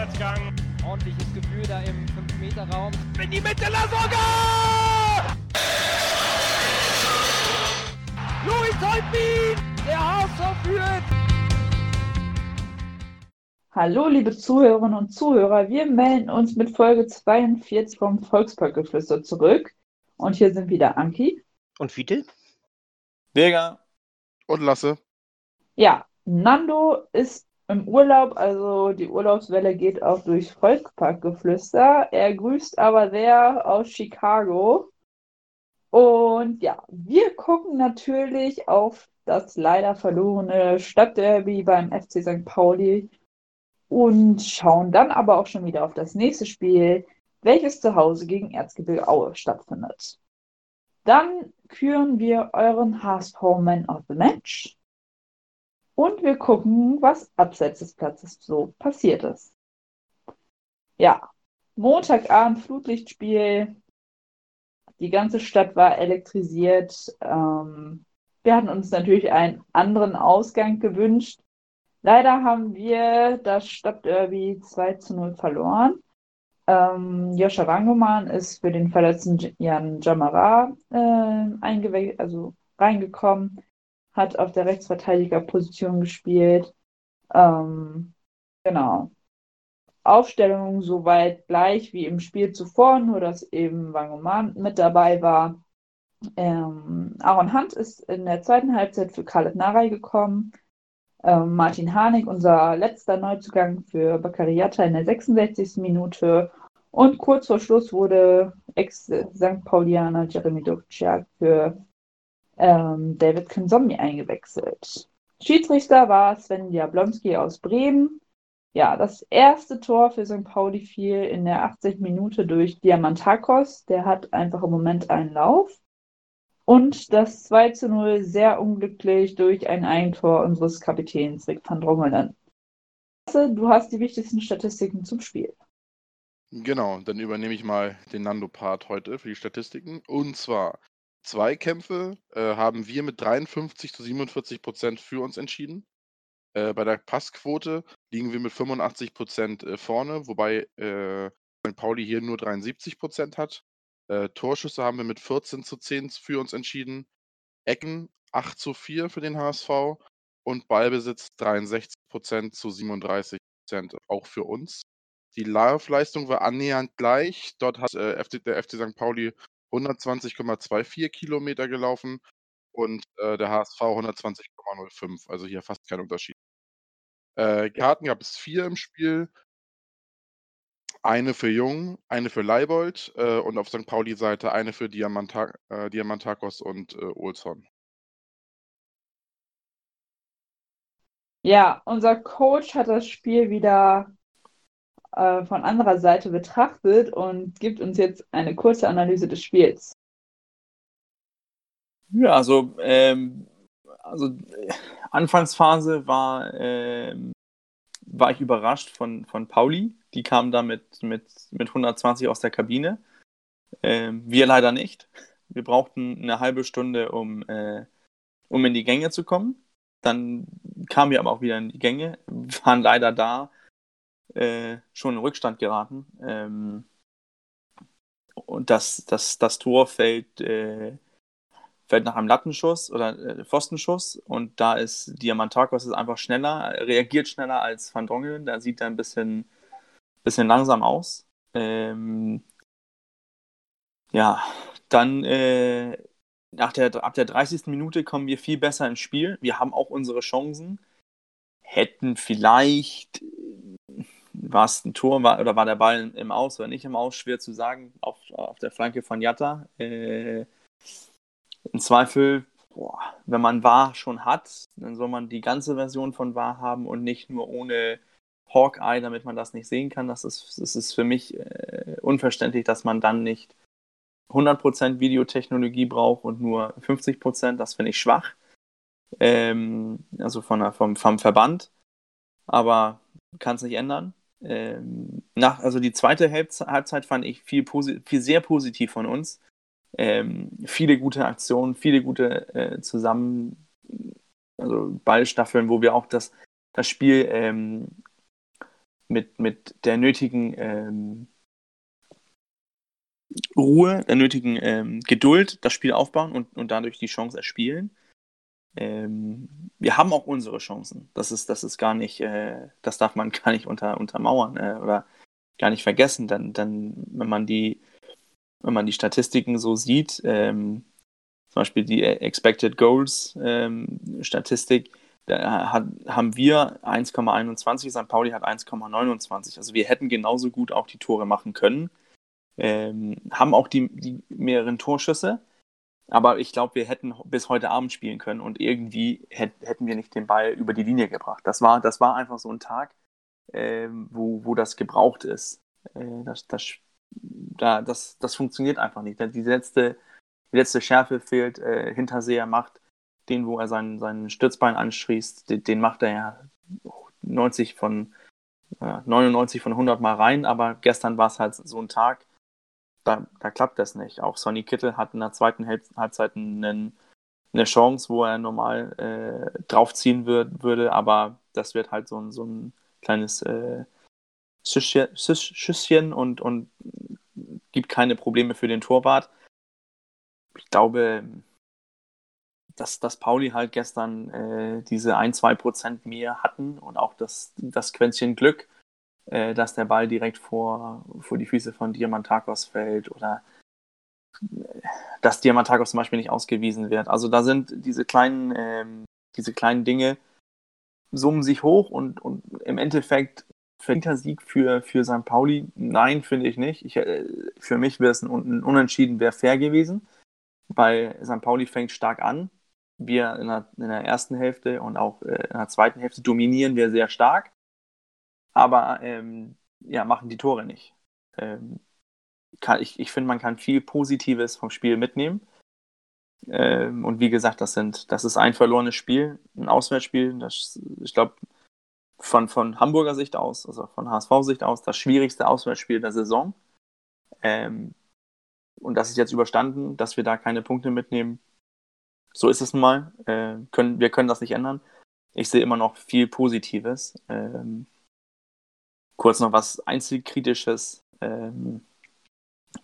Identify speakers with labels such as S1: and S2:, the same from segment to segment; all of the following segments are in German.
S1: Vorwärtsgang.
S2: Ordentliches Gefühl da im 5-Meter-Raum.
S1: In die Mitte, Lasogga!
S2: Louis Holtbein! Der HSV führt!
S3: Hallo, liebe Zuhörerinnen und Zuhörer. Wir melden uns mit Folge 42 vom Volksparkgeflüster zurück. Und hier sind wieder Anki.
S4: Und Fiete?
S5: Birger.
S6: Und Lasse.
S3: Ja, Nando ist im Urlaub, also die Urlaubswelle geht auch durch Volksparkgeflüster. Er grüßt aber sehr aus Chicago. Und ja, wir gucken natürlich auf das leider verlorene Stadtderby beim FC St. Pauli und schauen dann aber auch schon wieder auf das nächste Spiel, welches zu Hause gegen Erzgebirge Aue stattfindet. Dann küren wir euren HSV Man of the Match und wir gucken, was abseits des Platzes so passiert ist. Ja, Montagabend Flutlichtspiel. Die ganze Stadt war elektrisiert. Ähm, wir hatten uns natürlich einen anderen Ausgang gewünscht. Leider haben wir das Stadtderby 2 zu 0 verloren. Ähm, Joscha Wangoman ist für den verletzten Jan Jamara äh, also reingekommen, hat auf der Rechtsverteidigerposition gespielt. Ähm, genau. Aufstellung soweit gleich wie im Spiel zuvor, nur dass eben Wangoman mit dabei war. Ähm, Aaron Hunt ist in der zweiten Halbzeit für Khaled Naray gekommen. Ähm, Martin Harnik, unser letzter Neuzugang für Baccariata in der 66. Minute. Und kurz vor Schluss wurde Ex-St. Paulianer Jeremy Dovciak für ähm, David Konsomni eingewechselt. Schiedsrichter war Sven Jablonski aus Bremen. Ja, das erste Tor für St. Pauli fiel in der 80 Minute durch Diamantakos. Der hat einfach im Moment einen Lauf. Und das 2 zu 0 sehr unglücklich durch ein Eigentor unseres Kapitäns Rick van Drongelen. Du hast die wichtigsten Statistiken zum Spiel.
S6: Genau, dann übernehme ich mal den Nando-Part heute für die Statistiken. Und zwar Zweikämpfe äh, haben wir mit 53 zu 47 Prozent für uns entschieden. Äh, bei der Passquote liegen wir mit 85 Prozent äh, vorne, wobei äh, St. Pauli hier nur 73 Prozent hat. Äh, Torschüsse haben wir mit 14 zu 10 für uns entschieden. Ecken 8 zu 4 für den HSV und Ballbesitz 63 Prozent zu 37 Prozent auch für uns. Die Laufleistung war annähernd gleich. Dort hat äh, der FC St. Pauli 120,24 Kilometer gelaufen und äh, der HSV 120,05. Also hier fast kein Unterschied. Äh, Karten gab es vier im Spiel. Eine für Jung, eine für Leibold äh, und auf St. Pauli-Seite eine für Diamanta äh, Diamantakos und äh, Olson.
S3: Ja, unser Coach hat das Spiel wieder äh, von anderer Seite betrachtet und gibt uns jetzt eine kurze Analyse des Spiels.
S5: Ja, also, ähm, also äh, Anfangsphase war, ähm, war ich überrascht von, von Pauli. Die kam da mit, mit, mit 120 aus der Kabine. Ähm, wir leider nicht. Wir brauchten eine halbe Stunde, um, äh, um in die Gänge zu kommen. Dann kamen wir aber auch wieder in die Gänge, waren leider da, äh, schon in Rückstand geraten. Ähm, und das, das, das Tor fällt, äh, fällt nach einem Lattenschuss oder äh, Pfostenschuss und da ist Diamantakos ist einfach schneller, reagiert schneller als Van Drongelen, da sieht er ein bisschen, bisschen langsam aus. Ähm, ja, dann äh, nach der, ab der 30. Minute kommen wir viel besser ins Spiel. Wir haben auch unsere Chancen. Hätten vielleicht war es ein Tor war, oder war der Ball im Aus oder nicht im Aus, schwer zu sagen, auf, auf der Flanke von Jatta. Äh, Im Zweifel, boah, wenn man War schon hat, dann soll man die ganze Version von War haben und nicht nur ohne Hawkeye, damit man das nicht sehen kann. Das ist, das ist für mich äh, unverständlich, dass man dann nicht 100% Videotechnologie braucht und nur 50%. Das finde ich schwach. Ähm, also von vom, vom Verband. Aber kann es nicht ändern. Ähm, nach, also die zweite Halbzeit fand ich viel, viel sehr positiv von uns. Ähm, viele gute Aktionen, viele gute äh, Zusammen, also Ballstaffeln, wo wir auch das, das Spiel ähm, mit, mit der nötigen ähm, Ruhe, der nötigen ähm, Geduld das Spiel aufbauen und, und dadurch die Chance erspielen. Ähm, wir haben auch unsere Chancen. Das ist, das ist gar nicht, äh, das darf man gar nicht unter, untermauern äh, oder gar nicht vergessen. Dann, dann, wenn man die, wenn man die Statistiken so sieht, ähm, zum Beispiel die Expected Goals ähm, Statistik, da hat, haben wir 1,21, St. Pauli hat 1,29. Also wir hätten genauso gut auch die Tore machen können. Ähm, haben auch die, die mehreren Torschüsse. Aber ich glaube, wir hätten bis heute Abend spielen können und irgendwie hätt, hätten wir nicht den Ball über die Linie gebracht. Das war, das war einfach so ein Tag, äh, wo, wo das gebraucht ist. Äh, das, das, da, das, das funktioniert einfach nicht. Die letzte, die letzte Schärfe fehlt. Äh, Hinterseher macht den, wo er seinen, seinen Stützbein anschließt, den, den macht er ja 90 von, 99 von 100 Mal rein. Aber gestern war es halt so ein Tag, da, da klappt das nicht. Auch Sonny Kittel hat in der zweiten Halbzeit einen, eine Chance, wo er normal äh, draufziehen würd, würde, aber das wird halt so ein, so ein kleines äh, Schüsschen und, und gibt keine Probleme für den Torwart. Ich glaube, dass, dass Pauli halt gestern äh, diese 1-2% mehr hatten und auch das, das Quäntchen Glück, äh, dass der Ball direkt vor, vor die Füße von Diamantakos fällt oder äh, dass Diamantakos zum Beispiel nicht ausgewiesen wird. Also da sind diese kleinen, ähm, diese kleinen Dinge, summen sich hoch und, und im Endeffekt verdienter Sieg für, für St. Pauli? Nein, finde ich nicht. Ich, äh, für mich wäre es ein, ein Unentschieden, wäre fair gewesen, weil St. Pauli fängt stark an. Wir in der, in der ersten Hälfte und auch äh, in der zweiten Hälfte dominieren wir sehr stark aber ähm, ja, machen die Tore nicht. Ähm, kann, ich ich finde, man kann viel Positives vom Spiel mitnehmen. Ähm, und wie gesagt, das, sind, das ist ein verlorenes Spiel, ein Auswärtsspiel. Das, ich glaube, von, von Hamburger Sicht aus, also von HSV-Sicht aus, das schwierigste Auswärtsspiel der Saison. Ähm, und das ist jetzt überstanden, dass wir da keine Punkte mitnehmen. So ist es nun mal. Äh, können, wir können das nicht ändern. Ich sehe immer noch viel Positives. Ähm, Kurz noch was Einzelkritisches. Ähm,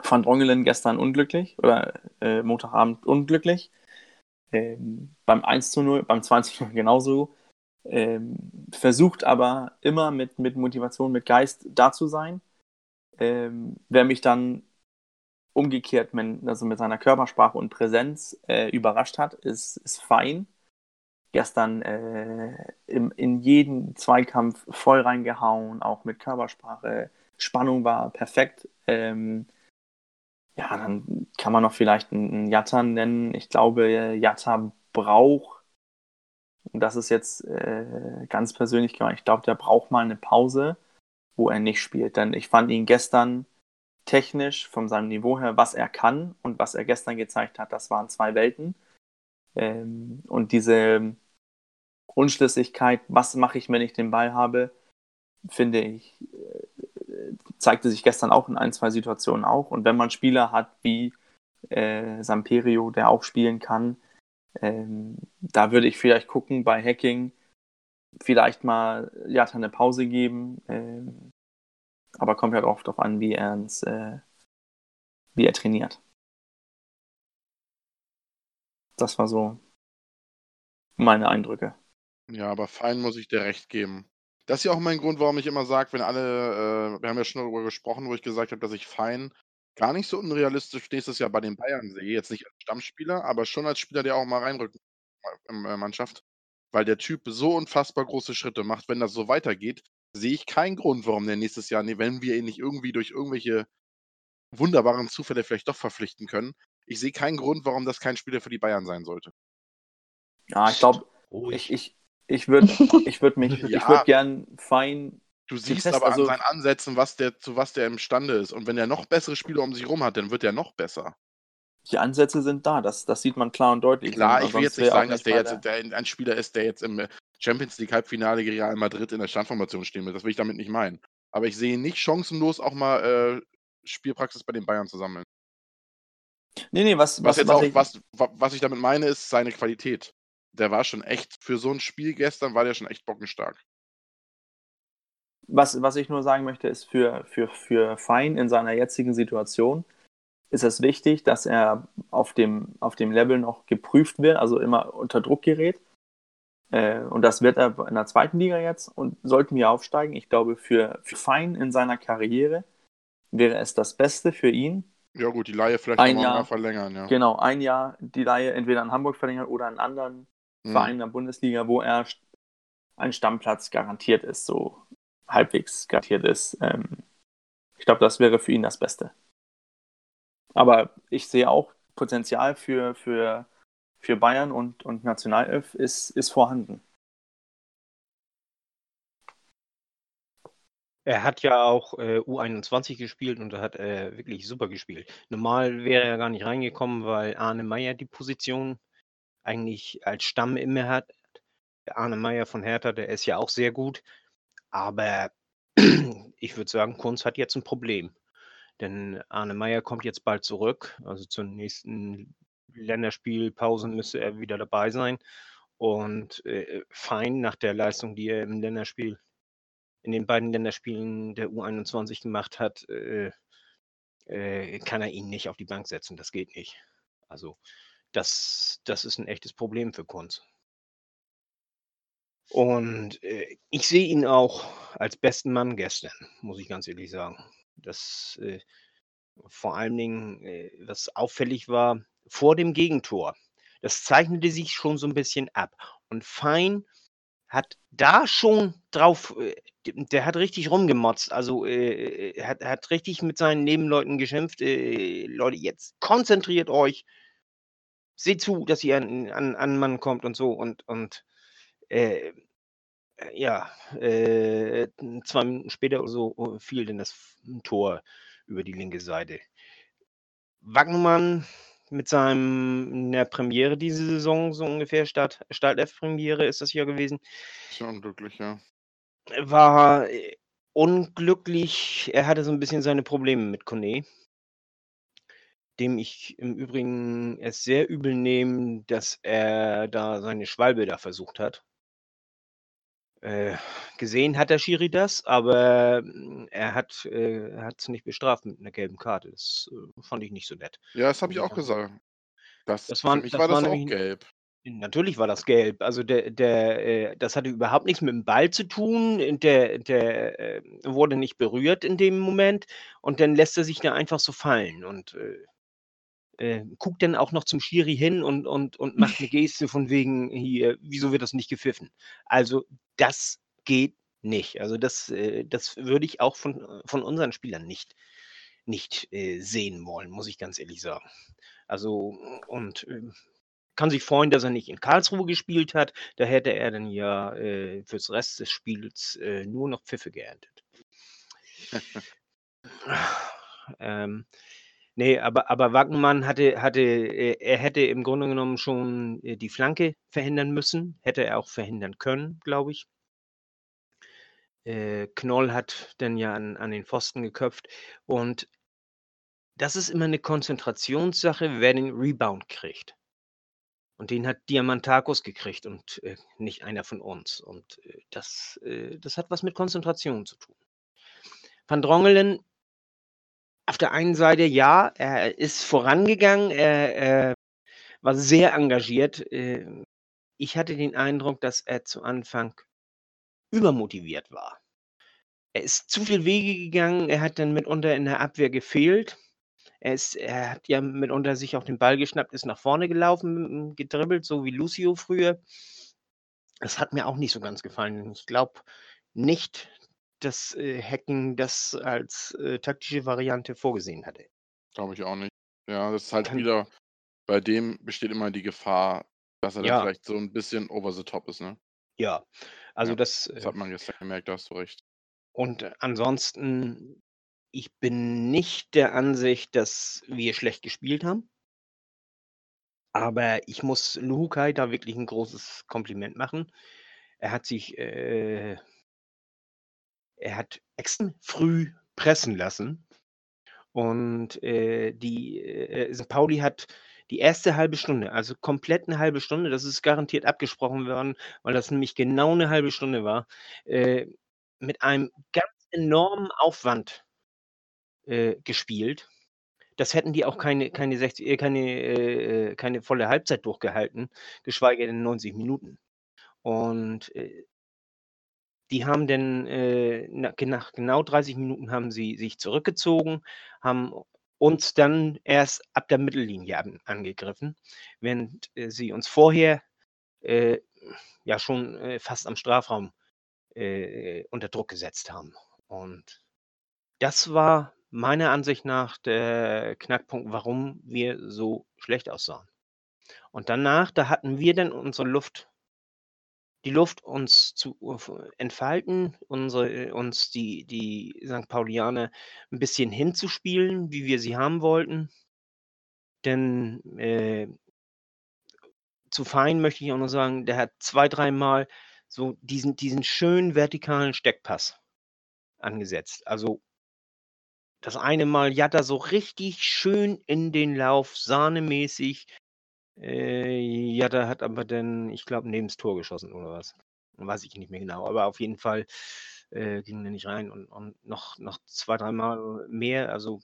S5: Van Drongelen gestern unglücklich oder äh, Montagabend unglücklich. Ähm, beim 1 zu 0, beim 20 0 genauso. Ähm, versucht aber immer mit, mit Motivation, mit Geist da zu sein. Ähm, wer mich dann umgekehrt, mit, also mit seiner Körpersprache und Präsenz äh, überrascht hat, ist, ist fein gestern äh, im, in jeden Zweikampf voll reingehauen, auch mit Körpersprache. Spannung war perfekt. Ähm, ja, dann kann man noch vielleicht einen Jatta nennen. Ich glaube, Jatta braucht, und das ist jetzt äh, ganz persönlich gemeint, ich glaube, der braucht mal eine Pause, wo er nicht spielt. Denn ich fand ihn gestern technisch von seinem Niveau her, was er kann und was er gestern gezeigt hat, das waren zwei Welten. Ähm, und diese Unschlüssigkeit, was mache ich, wenn ich den Ball habe, finde ich, äh, zeigte sich gestern auch in ein, zwei Situationen auch. Und wenn man Spieler hat wie äh, Samperio, der auch spielen kann, ähm, da würde ich vielleicht gucken bei Hacking, vielleicht mal Jata eine Pause geben. Ähm, aber kommt halt oft darauf an, wie er, ins, äh, wie er trainiert. Das war so meine Eindrücke.
S6: Ja, aber fein muss ich dir recht geben. Das ist ja auch mein Grund, warum ich immer sage, wenn alle, äh, wir haben ja schon darüber gesprochen, wo ich gesagt habe, dass ich fein gar nicht so unrealistisch nächstes Jahr bei den Bayern sehe. Jetzt nicht als Stammspieler, aber schon als Spieler, der auch mal reinrückt in der Mannschaft. Weil der Typ so unfassbar große Schritte macht. Wenn das so weitergeht, sehe ich keinen Grund, warum der nächstes Jahr, wenn wir ihn nicht irgendwie durch irgendwelche wunderbaren Zufälle vielleicht doch verpflichten können, ich sehe keinen Grund, warum das kein Spieler für die Bayern sein sollte.
S5: Ja, ich glaube, ich, ich, ich würde ich würd mich, ja. ich würde gern fein.
S6: Du siehst Test, aber also, an seinen Ansätzen, was der, zu was der imstande ist. Und wenn er noch bessere Spieler um sich rum hat, dann wird er noch besser.
S5: Die Ansätze sind da, das, das sieht man klar und deutlich.
S6: Klar, ich will jetzt nicht sagen, dass der jetzt der ein Spieler ist, der jetzt im Champions League Halbfinale gegen Real Madrid in der Standformation stehen will. Das will ich damit nicht meinen. Aber ich sehe nicht chancenlos, auch mal äh, Spielpraxis bei den Bayern zu sammeln.
S5: Nee, nee, was,
S6: was, was jetzt was auch, ich, was, was ich damit meine, ist seine Qualität der war schon echt, für so ein Spiel gestern war der schon echt bockenstark.
S5: was, was ich nur sagen möchte, ist für, für, für Fein in seiner jetzigen Situation ist es wichtig, dass er auf dem, auf dem Level noch geprüft wird, also immer unter Druck gerät. Äh, und das wird er in der zweiten Liga jetzt und sollten wir aufsteigen. Ich glaube, für, für Fein in seiner Karriere wäre es das Beste für ihn.
S6: Ja, gut, die Laie vielleicht
S5: Ein Jahr.
S6: verlängern, ja.
S5: Genau, ein Jahr die Laie entweder in Hamburg verlängern oder in anderen
S6: Mhm.
S5: Vereinen in der Bundesliga, wo er ein Stammplatz garantiert ist, so halbwegs garantiert ist. Ähm, ich glaube, das wäre für ihn das Beste. Aber ich sehe auch Potenzial für, für, für Bayern und, und Nationalelf ist, ist vorhanden.
S4: Er hat ja auch äh, U21 gespielt und da hat er wirklich super gespielt. Normal wäre er gar nicht reingekommen, weil Arne Meyer die Position eigentlich als Stamm immer hat. Arne Meyer von Hertha, der ist ja auch sehr gut. Aber ich würde sagen, Kunz hat jetzt ein Problem. Denn Arne Meyer kommt jetzt bald zurück. Also zur nächsten Länderspielpause müsste er wieder dabei sein. Und äh, fein nach der Leistung, die er im Länderspiel in den beiden Länderspielen der U21 gemacht hat, äh, äh, kann er ihn nicht auf die Bank setzen. Das geht nicht. Also das, das ist ein echtes Problem für Kunz. Und äh, ich sehe ihn auch als besten Mann gestern, muss ich ganz ehrlich sagen. Das äh, vor allen Dingen, äh, was auffällig war, vor dem Gegentor. Das zeichnete sich schon so ein bisschen ab. Und Fein hat da schon drauf, äh, der hat richtig rumgemotzt. Also äh, er hat, hat richtig mit seinen Nebenleuten geschimpft. Äh, Leute, jetzt konzentriert euch. Seht zu, dass ihr an, an, an Mann kommt und so. Und, und äh, ja, äh, zwei Minuten später oder so fiel denn das Tor über die linke Seite. Wagnermann mit seinem in der Premiere diese Saison, so ungefähr, Start, Startelf-Premiere ist das ja gewesen,
S6: ja unglücklich, ja.
S4: war äh, unglücklich. Er hatte so ein bisschen seine Probleme mit Kone, dem ich im Übrigen es sehr übel nehme, dass er da seine Schwalbe da versucht hat. Äh, gesehen hat der Schiri das, aber mm, er hat äh, es nicht bestraft mit einer gelben Karte. Das äh, fand ich nicht so nett.
S6: Ja, das habe ich auch gesagt. Das,
S4: Das
S6: mich
S4: das
S6: war das
S4: war
S6: auch gelb.
S4: Natürlich war das gelb. Also der, der, äh, das hatte überhaupt nichts mit dem Ball zu tun. Der, der äh, wurde nicht berührt in dem Moment und dann lässt er sich da einfach so fallen und äh, äh, guckt dann auch noch zum Schiri hin und, und, und macht eine Geste von wegen hier, wieso wird das nicht gepfiffen? Also das geht nicht. Also das, äh, das würde ich auch von, von unseren Spielern nicht, nicht äh, sehen wollen, muss ich ganz ehrlich sagen. Also und ähm, kann sich freuen, dass er nicht in Karlsruhe gespielt hat. Da hätte er dann ja äh, fürs Rest des Spiels äh, nur noch Pfiffe geerntet. ähm, nee, aber, aber Wagnermann hatte, hatte äh, er hätte im Grunde genommen schon äh, die Flanke verhindern müssen. Hätte er auch verhindern können, glaube ich. Äh, Knoll hat dann ja an, an den Pfosten geköpft. Und das ist immer eine Konzentrationssache, wer den Rebound kriegt. Und den hat Diamantakos gekriegt und äh, nicht einer von uns. Und äh, das, äh, das hat was mit Konzentration zu tun. Van Drongelen, auf der einen Seite ja, er ist vorangegangen, er, er war sehr engagiert. Äh, ich hatte den Eindruck, dass er zu Anfang übermotiviert war. Er ist zu viel Wege gegangen, er hat dann mitunter in der Abwehr gefehlt. Er, ist, er hat ja mitunter sich auch den Ball geschnappt, ist nach vorne gelaufen, gedribbelt, so wie Lucio früher. Das hat mir auch nicht so ganz gefallen. Ich glaube nicht, dass äh, Hecken das als äh, taktische Variante vorgesehen hatte.
S6: Glaube ich auch nicht. Ja, das ist halt
S4: Kann-
S6: wieder, bei dem besteht immer die Gefahr, dass er
S4: Ja.
S6: dann vielleicht so ein bisschen over the top ist, ne?
S4: Ja, also
S6: Ja,
S4: das.
S6: Das
S4: Äh,
S6: hat man gestern gemerkt, da hast du recht.
S4: und ansonsten, ich bin nicht der Ansicht, dass wir schlecht gespielt haben. Aber ich muss Luhukai da wirklich ein großes Kompliment machen. Er hat sich, äh, er hat extrem früh pressen lassen. Und äh, die äh, St. Pauli hat die erste halbe Stunde, also komplett eine halbe Stunde, das ist garantiert abgesprochen worden, weil das nämlich genau eine halbe Stunde war, äh, mit einem ganz enormen Aufwand äh, gespielt. Das hätten die auch keine, keine, 60, äh, keine, äh, keine volle Halbzeit durchgehalten, geschweige denn 90 Minuten. Und äh, die haben dann äh, nach genau 30 Minuten haben sie sich zurückgezogen, haben uns dann erst ab der Mittellinie an, angegriffen, während äh, sie uns vorher äh, ja schon äh, fast am Strafraum äh, unter Druck gesetzt haben. Und das war meiner Ansicht nach der Knackpunkt, warum wir so schlecht aussahen. Und danach, da hatten wir dann unsere Luft die Luft, uns zu entfalten, unsere, uns die, die St. Paulianer ein bisschen hinzuspielen, wie wir sie haben wollten. Denn äh, zu Fein möchte ich auch noch sagen, der hat zwei, dreimal so diesen, diesen schönen vertikalen Steckpass angesetzt. Also das eine Mal Jatta so richtig schön in den Lauf, sahnemäßig, äh, ja, da hat aber dann, ich glaube, neben das Tor geschossen oder was. Weiß ich nicht mehr genau. Aber auf jeden Fall äh, ging er nicht rein und, und noch, noch zwei, dreimal mehr. Also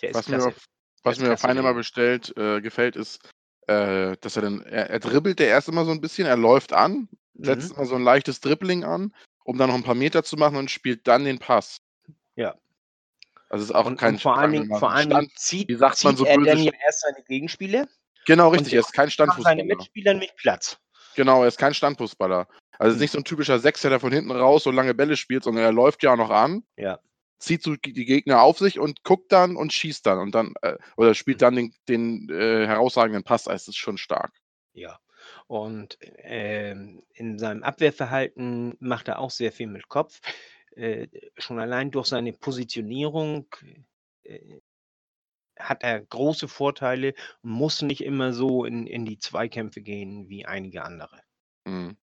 S6: der ist was klasse. Mir auf, was mir auf einmal bestellt äh, gefällt, ist, äh, dass er dann, er, er dribbelt der erst immer so ein bisschen, er läuft an, setzt mhm. immer so ein leichtes Dribbling an, um dann noch ein paar Meter zu machen und spielt dann den Pass.
S4: Ja.
S6: Also es ist auch
S4: und,
S6: kein
S4: und vor allen Dingen, vor allen Dingen zieht,
S6: wie sagt man so
S4: er dann ja erst seine Gegenspieler.
S6: Genau, richtig, er ist kein Standfußballer.
S4: seine Mitspieler nicht Platz.
S6: Genau, er ist kein Standfußballer. Also es ist hm. nicht so ein typischer Sechser, der von hinten raus so lange Bälle spielt, sondern er läuft ja auch noch an,
S4: ja.
S6: zieht so die Gegner auf sich und guckt dann und schießt dann und dann äh, oder spielt hm. dann den, den äh, herausragenden Pass. Also es ist schon stark.
S4: Ja. Und ähm, in seinem Abwehrverhalten macht er auch sehr viel mit Kopf. Äh, schon allein durch seine Positionierung äh, hat er große Vorteile und muss nicht immer so in, in die Zweikämpfe gehen wie einige andere.
S6: Mhm.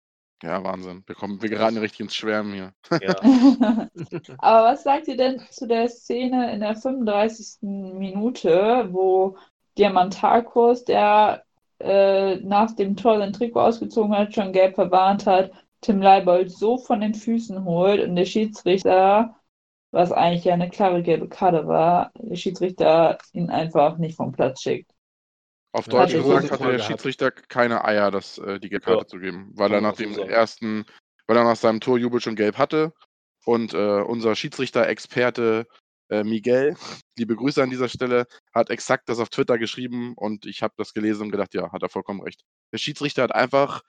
S6: Ja, Wahnsinn. Wir, kommen, wir geraten richtig ins Schwärmen hier.
S3: Ja. Aber was sagt ihr denn zu der Szene in der 35. Minute, wo Diamantakos, der äh, nach dem Tor sein Trikot ausgezogen hat, schon gelb verwarnt hat, Tim Leibold so von den Füßen holt und der Schiedsrichter, was eigentlich ja eine klare gelbe Karte war, der Schiedsrichter ihn einfach nicht vom Platz schickt.
S6: Auf Deutsch gesagt hatte der Schiedsrichter keine Eier, das, äh, die gelbe Karte ja. zu geben, weil er nach dem ersten, weil er nach seinem Torjubel schon gelb hatte und äh, unser Schiedsrichter-Experte äh, Miguel, liebe Grüße an dieser Stelle, hat exakt das auf Twitter geschrieben und ich habe das gelesen und gedacht, ja, hat er vollkommen recht. Der Schiedsrichter hat einfach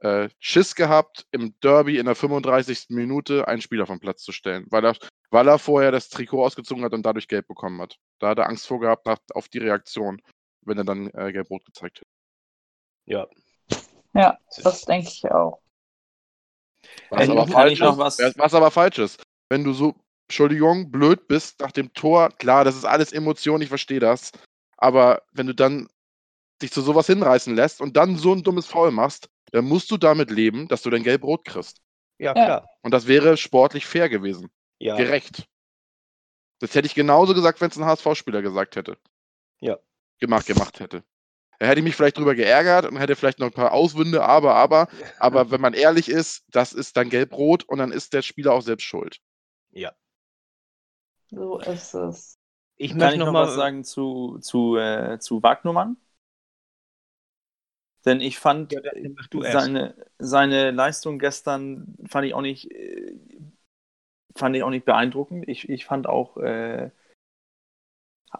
S6: äh, Schiss gehabt, im Derby in der 35. Minute einen Spieler vom Platz zu stellen, weil er, weil er vorher das Trikot ausgezogen hat und dadurch gelb bekommen hat. Da hat er Angst vor gehabt auf die Reaktion, wenn er dann äh, gelb-rot gezeigt hätte.
S4: Ja.
S3: Ja, das denke ich auch.
S6: Was, aber falsch ist, was... was aber falsch ist, wenn du so, Entschuldigung, blöd bist nach dem Tor, klar, das ist alles Emotion, ich verstehe das. Aber wenn du dann dich zu sowas hinreißen lässt und dann so ein dummes Foul machst, dann musst du damit leben, dass du dein Gelb-Rot kriegst.
S4: Ja, klar.
S6: Und das wäre sportlich fair gewesen.
S4: Ja.
S6: Gerecht. Das hätte ich genauso gesagt, wenn es ein HSV-Spieler gesagt hätte.
S4: Ja.
S6: Gemacht, gemacht hätte. Er hätte mich vielleicht drüber geärgert und hätte vielleicht noch ein paar Auswünde, aber, aber, aber wenn man ehrlich ist, das ist dann gelb-rot und dann ist der Spieler auch selbst schuld.
S4: Ja.
S3: So ist es.
S5: Ich Kann ich noch, noch mal was sagen zu, zu, äh, zu Wagnumann? Denn ich fand ja, seine, seine Leistung gestern fand ich auch nicht, äh, fand ich auch nicht beeindruckend. Ich, ich fand auch, äh,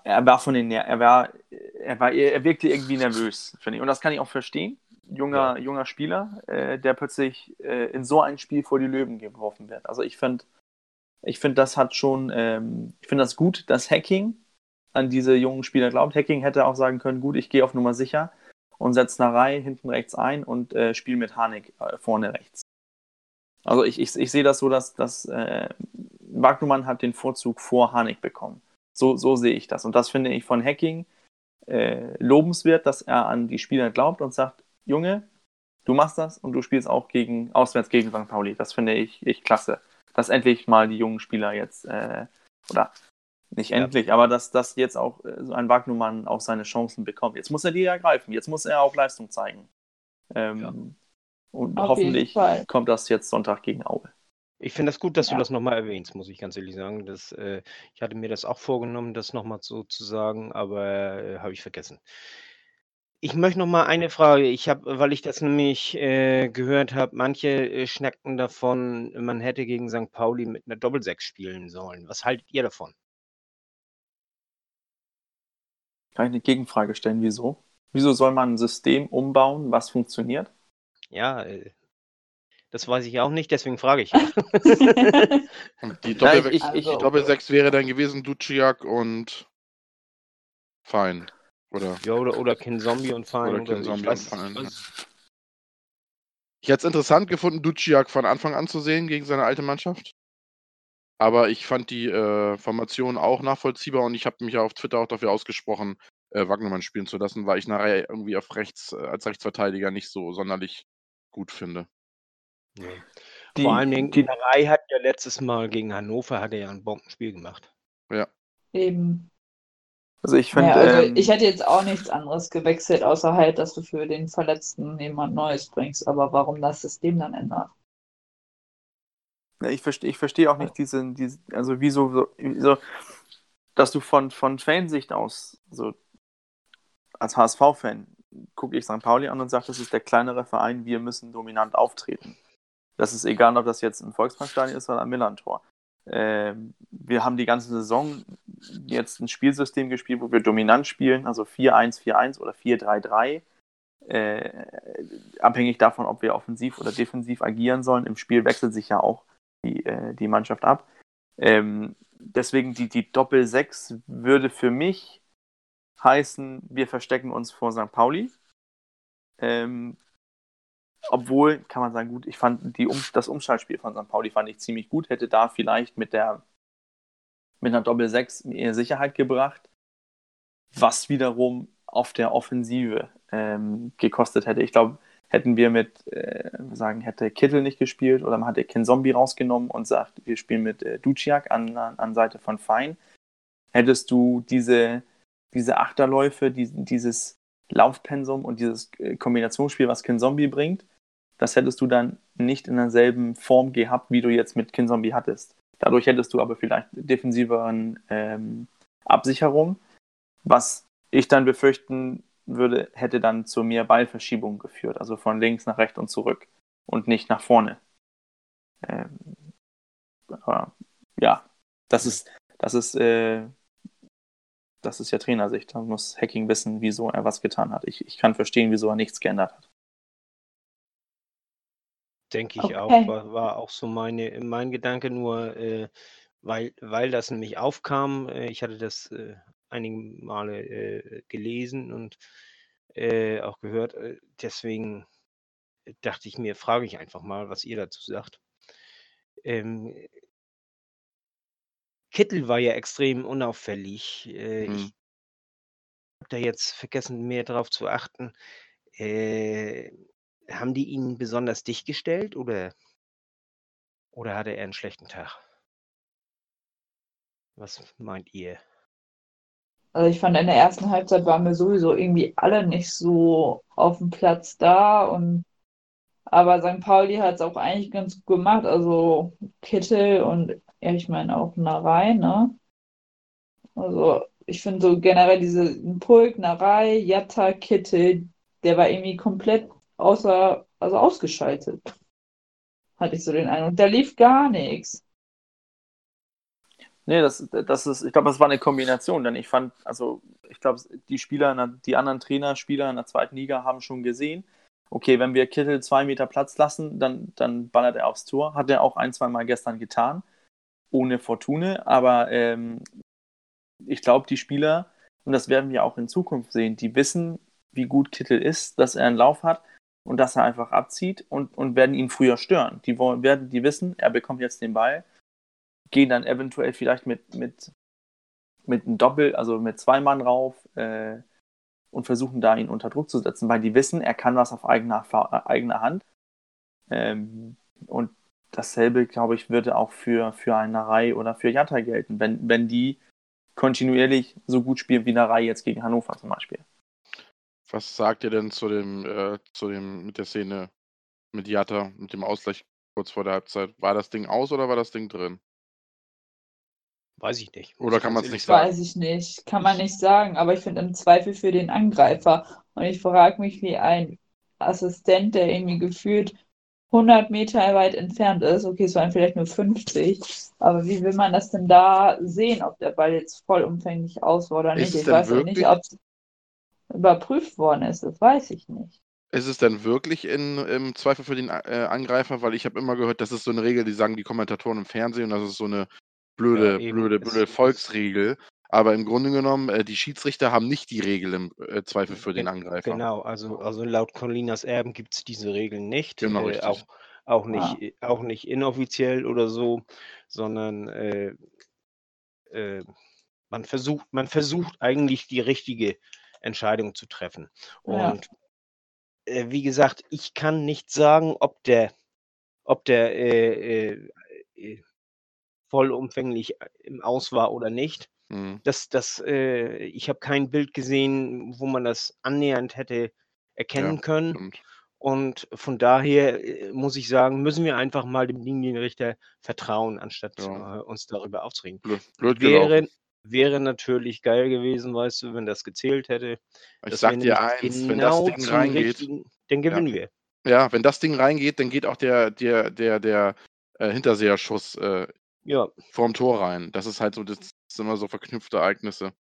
S5: er war von den er war, er war, er wirkte irgendwie nervös, finde ich. Und das kann ich auch verstehen. Junger, ja. junger Spieler, äh, der plötzlich äh, in so ein Spiel vor die Löwen geworfen wird. Also ich finde, ich finde, das hat schon, ähm, ich finde das gut, dass Hacking an diese jungen Spieler glaubt. Hacking hätte auch sagen können, gut, ich gehe auf Nummer sicher und setze Narei hinten rechts ein und äh, spiele mit Harnik äh, vorne rechts. Also ich, ich, ich sehe das so, dass, dass äh, Wagnumann hat den Vorzug vor Harnik bekommen. So, so sehe ich das. Und das finde ich von Hacking äh, lobenswert, dass er an die Spieler glaubt und sagt, Junge, du machst das und du spielst auch gegen, auswärts gegen St. Pauli. Das finde ich, ich klasse. Dass endlich mal die jungen Spieler jetzt, äh, oder nicht endlich, ja. aber dass, dass jetzt auch äh, so ein Wagnumann auch seine Chancen bekommt. Jetzt muss er die ergreifen, jetzt muss er auch Leistung zeigen. Ähm, ja. Und Auf hoffentlich kommt das jetzt Sonntag gegen Aue.
S4: Ich finde das gut, dass du
S3: Ja.
S4: das nochmal erwähnst, muss ich ganz ehrlich sagen. Das, äh, ich hatte mir das auch vorgenommen, das nochmal so zu sagen, aber äh, habe ich vergessen. Ich möchte noch mal eine Frage. Ich habe weil ich das nämlich äh, gehört habe, manche äh, schnackten davon, man hätte gegen St. Pauli mit einer Doppelsechs spielen sollen. Was haltet ihr davon?
S5: Kann ich eine Gegenfrage stellen? Wieso? Wieso soll man ein System umbauen, was funktioniert?
S4: Ja, äh, das weiß ich auch nicht, deswegen frage ich.
S6: Die
S5: Ja, ich-
S6: Doppel wäre dann gewesen Duciak und Fein. Oder
S4: ja, oder, oder Ken Zombie und Fein.
S6: Oder
S4: Oder,
S6: Ken
S4: ich
S6: Zombie
S4: weiß,
S6: und Fein,
S4: Ich
S6: hätte es interessant gefunden, Duciak von Anfang an zu sehen gegen seine alte Mannschaft. Aber ich fand die äh, Formation auch nachvollziehbar und ich habe mich ja auf Twitter auch dafür ausgesprochen, äh, Wagnermann spielen zu lassen, weil ich nachher irgendwie auf rechts äh, als Rechtsverteidiger nicht so sonderlich gut finde.
S4: ja.
S5: Die,
S4: Vor allen Dingen,
S5: die,
S4: Narei hat ja letztes Mal gegen Hannover hat er ja ein Bombenspiel gemacht.
S3: Eben.
S5: also ich finde,
S3: Ja, also
S5: ähm,
S3: ich hätte jetzt auch nichts anderes gewechselt, außer halt, dass du für den Verletzten jemand Neues bringst. Aber warum das System dann ändert?
S5: Ja, Ich verstehe ich versteh auch nicht diese, diese also wieso, so, wieso, dass du von, von Fansicht aus, so als HSV-Fan, gucke ich St. Pauli an und sage, das ist der kleinere Verein, wir müssen dominant auftreten. Das ist egal, ob das jetzt im Volksparkstadion ist oder am Millantor. Ähm, wir haben die ganze Saison jetzt ein Spielsystem gespielt, wo wir dominant spielen, also 4-1-4-1 oder 4-3-3. Äh, abhängig davon, ob wir offensiv oder defensiv agieren sollen. Im Spiel wechselt sich ja auch die, äh, die Mannschaft ab. Ähm, deswegen die, die Doppel-6 würde für mich heißen, wir verstecken uns vor St. Pauli. Ähm, obwohl, kann man sagen, gut, ich fand die um, das Umschaltspiel von St. Pauli fand ich ziemlich gut, hätte da vielleicht mit der mit einer Doppel-6 mehr Sicherheit gebracht, was wiederum auf der Offensive ähm, gekostet hätte. Ich glaube, hätten wir mit, äh, sagen, hätte Kittel nicht gespielt oder man hätte Ken Zombie rausgenommen und sagt, wir spielen mit äh, Duciak an, an, Seite von Fein, hättest du diese, diese Achterläufe, die, dieses Laufpensum und dieses äh, Kombinationsspiel, was Ken Zombie bringt, das hättest du dann nicht in derselben Form gehabt, wie du jetzt mit Ken Zombie hattest. Dadurch hättest du aber vielleicht defensiveren ähm, Absicherung, was ich dann befürchten würde, hätte dann zu mehr Ballverschiebung geführt, also von links nach rechts und zurück und nicht nach vorne. Ähm, aber, ja, das ist, das ist, äh, das ist ja Trainersicht. Da muss Hacking wissen, wieso er was getan hat. Ich, ich kann verstehen, wieso er nichts geändert hat.
S4: Denke ich
S3: Okay.
S4: auch, war, war auch so meine, mein Gedanke, nur äh, weil, weil das nämlich aufkam, äh, ich hatte das äh, einige Male äh, gelesen und äh, auch gehört, äh, deswegen dachte ich mir, frage ich einfach mal, was ihr dazu sagt. Ähm, Kittel war ja extrem unauffällig. Äh,
S6: Hm.
S4: Ich habe da jetzt vergessen, mehr darauf zu achten. Äh, haben die ihn besonders dicht gestellt oder, oder hatte er einen schlechten Tag? Was meint ihr?
S3: Also ich fand, in der ersten Halbzeit waren wir sowieso irgendwie alle nicht so auf dem Platz da und aber St. Pauli hat es auch eigentlich ganz gut gemacht. Also Kittel und ich meine auch Narei, ne? Also ich finde so generell diese Pulk, Narei, Jatta, Kittel, der war irgendwie komplett außer, also ausgeschaltet. Hatte ich so den Eindruck. Da lief gar nichts.
S5: Nee, das, das ist, ich glaube, das war eine Kombination, denn ich fand, also ich glaube, die Spieler, die anderen Trainer, Spieler in der zweiten Liga haben schon gesehen, okay, wenn wir Kittel zwei Meter Platz lassen, dann, dann ballert er aufs Tor. Hat er auch ein, zwei Mal gestern getan, ohne Fortune, aber ähm, ich glaube, die Spieler, und das werden wir auch in Zukunft sehen, die wissen, wie gut Kittel ist, dass er einen Lauf hat und dass er einfach abzieht und, und werden ihn früher stören. Die wollen, werden, die wissen, er bekommt jetzt den Ball, gehen dann eventuell vielleicht mit, mit, mit einem Doppel, also mit zwei Mann rauf äh, und versuchen da ihn unter Druck zu setzen, weil die wissen, er kann was auf eigener, eigener Hand. Ähm, und dasselbe, glaube ich, würde auch für, für eine Narei oder für Jatta gelten, wenn, wenn die kontinuierlich so gut spielen wie Narei jetzt gegen Hannover zum Beispiel.
S6: Was sagt ihr denn zu dem, äh, zu dem, mit der Szene mit Jatta, mit dem Ausgleich kurz vor der Halbzeit. War das Ding aus oder war das Ding drin?
S4: Weiß ich nicht.
S6: Oder kann man's
S4: ehrlich
S6: nicht
S4: sagen.
S3: Weiß ich nicht. Kann man nicht sagen, aber ich finde im Zweifel für den Angreifer. Und ich frage mich, wie ein Assistent, der irgendwie gefühlt 100 Meter weit entfernt ist, okay, es waren vielleicht nur 50, aber wie will man das denn da sehen, ob der Ball jetzt vollumfänglich aus war oder
S6: Ist
S3: nicht?
S6: es
S3: Ich weiß auch nicht, ob es überprüft worden ist, das weiß ich nicht.
S6: Ist es denn wirklich in, im Zweifel für den äh, Angreifer? Weil ich habe immer gehört, das ist so eine Regel, die sagen die Kommentatoren im Fernsehen und das ist so eine blöde,
S4: Ja,
S6: blöde, blöde Volksregel. Aber im Grunde genommen, äh, die Schiedsrichter haben nicht die Regel im äh, Zweifel für den Angreifer.
S4: Genau, also, also laut Colinas Erben gibt es diese Regeln nicht.
S6: Genau,
S4: äh, auch, auch, nicht,
S3: Ah.
S4: auch nicht inoffiziell oder so, sondern äh, äh, man, versucht, man versucht eigentlich die richtige Entscheidung zu treffen.
S3: Ja.
S4: Und äh, wie gesagt, ich kann nicht sagen, ob der, ob der vollumfänglich im Aus war oder nicht.
S6: Mhm.
S4: Das, das, äh, ich habe kein Bild gesehen, wo man das annähernd hätte erkennen können.
S6: Stimmt.
S4: Und von daher äh, muss ich sagen, müssen wir einfach mal dem Linienrichter vertrauen, anstatt
S6: Ja.
S4: äh, uns darüber aufzuregen.
S6: Blöd, blöd
S4: Wäre, wäre natürlich geil gewesen, weißt du, wenn das gezählt hätte.
S6: Ich sag dir eins, wenn das
S4: genau
S6: Ding reingeht,
S4: dann gewinnen wir.
S6: ja, wenn das Ding reingeht, dann geht auch der, der, der, der äh, Hinterseherschuss äh,
S4: Ja,
S6: vorm Tor rein. Das ist halt so, das sind immer so verknüpfte Ereignisse.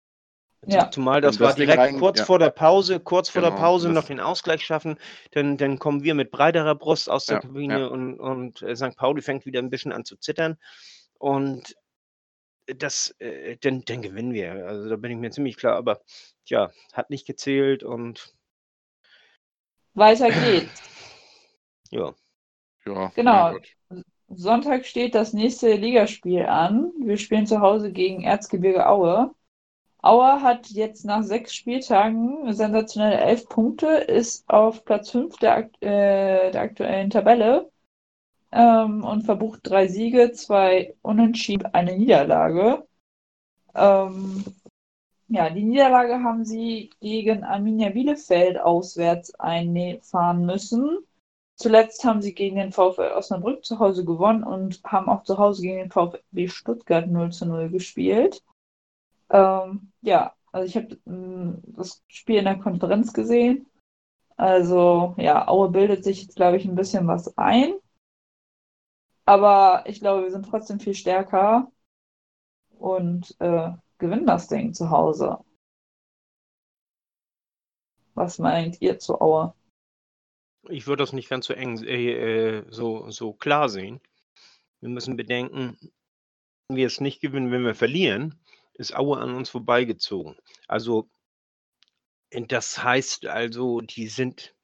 S3: Ja.
S4: zumal das war direkt
S6: rein-
S4: kurz
S6: ja.
S4: vor der Pause, kurz vor der
S6: Genau,
S4: Pause
S6: das-
S4: noch den Ausgleich schaffen, dann, dann kommen wir mit breiterer Brust aus der
S6: Ja,
S4: Kabine
S6: ja.
S4: und, und äh, St. Pauli fängt wieder ein bisschen an zu zittern und das, äh, dann, dann gewinnen wir. Also da bin ich mir ziemlich klar, aber ja, hat nicht gezählt und
S3: Weiter geht's.
S4: ja,
S6: Ja,
S3: Genau. Sonntag steht das nächste Ligaspiel an. Wir spielen zu Hause gegen Erzgebirge Aue. Aue hat jetzt nach sechs Spieltagen sensationelle elf Punkte, ist auf Platz 5 der, äh, der aktuellen Tabelle ähm, und verbucht drei Siege, zwei Unentschieden, eine Niederlage. Ähm, ja, die Niederlage haben sie gegen Arminia Bielefeld auswärts einfahren müssen. Zuletzt haben sie gegen den VfL Osnabrück zu Hause gewonnen und haben auch zu Hause gegen den VfB Stuttgart 0 zu 0 gespielt. Ähm, ja, also ich habe das Spiel in der Konferenz gesehen. Also ja, Aue bildet sich jetzt, glaube ich, ein bisschen was ein. Aber ich glaube, wir sind trotzdem viel stärker und äh, gewinnen das Ding zu Hause. Was meint ihr zu Aue?
S4: Ich würde das nicht ganz so eng, äh, äh, so, so klar sehen. Wir müssen bedenken, wenn wir es nicht gewinnen, wenn wir verlieren, ist Aue an uns vorbeigezogen. Also, äh, das heißt also, die sind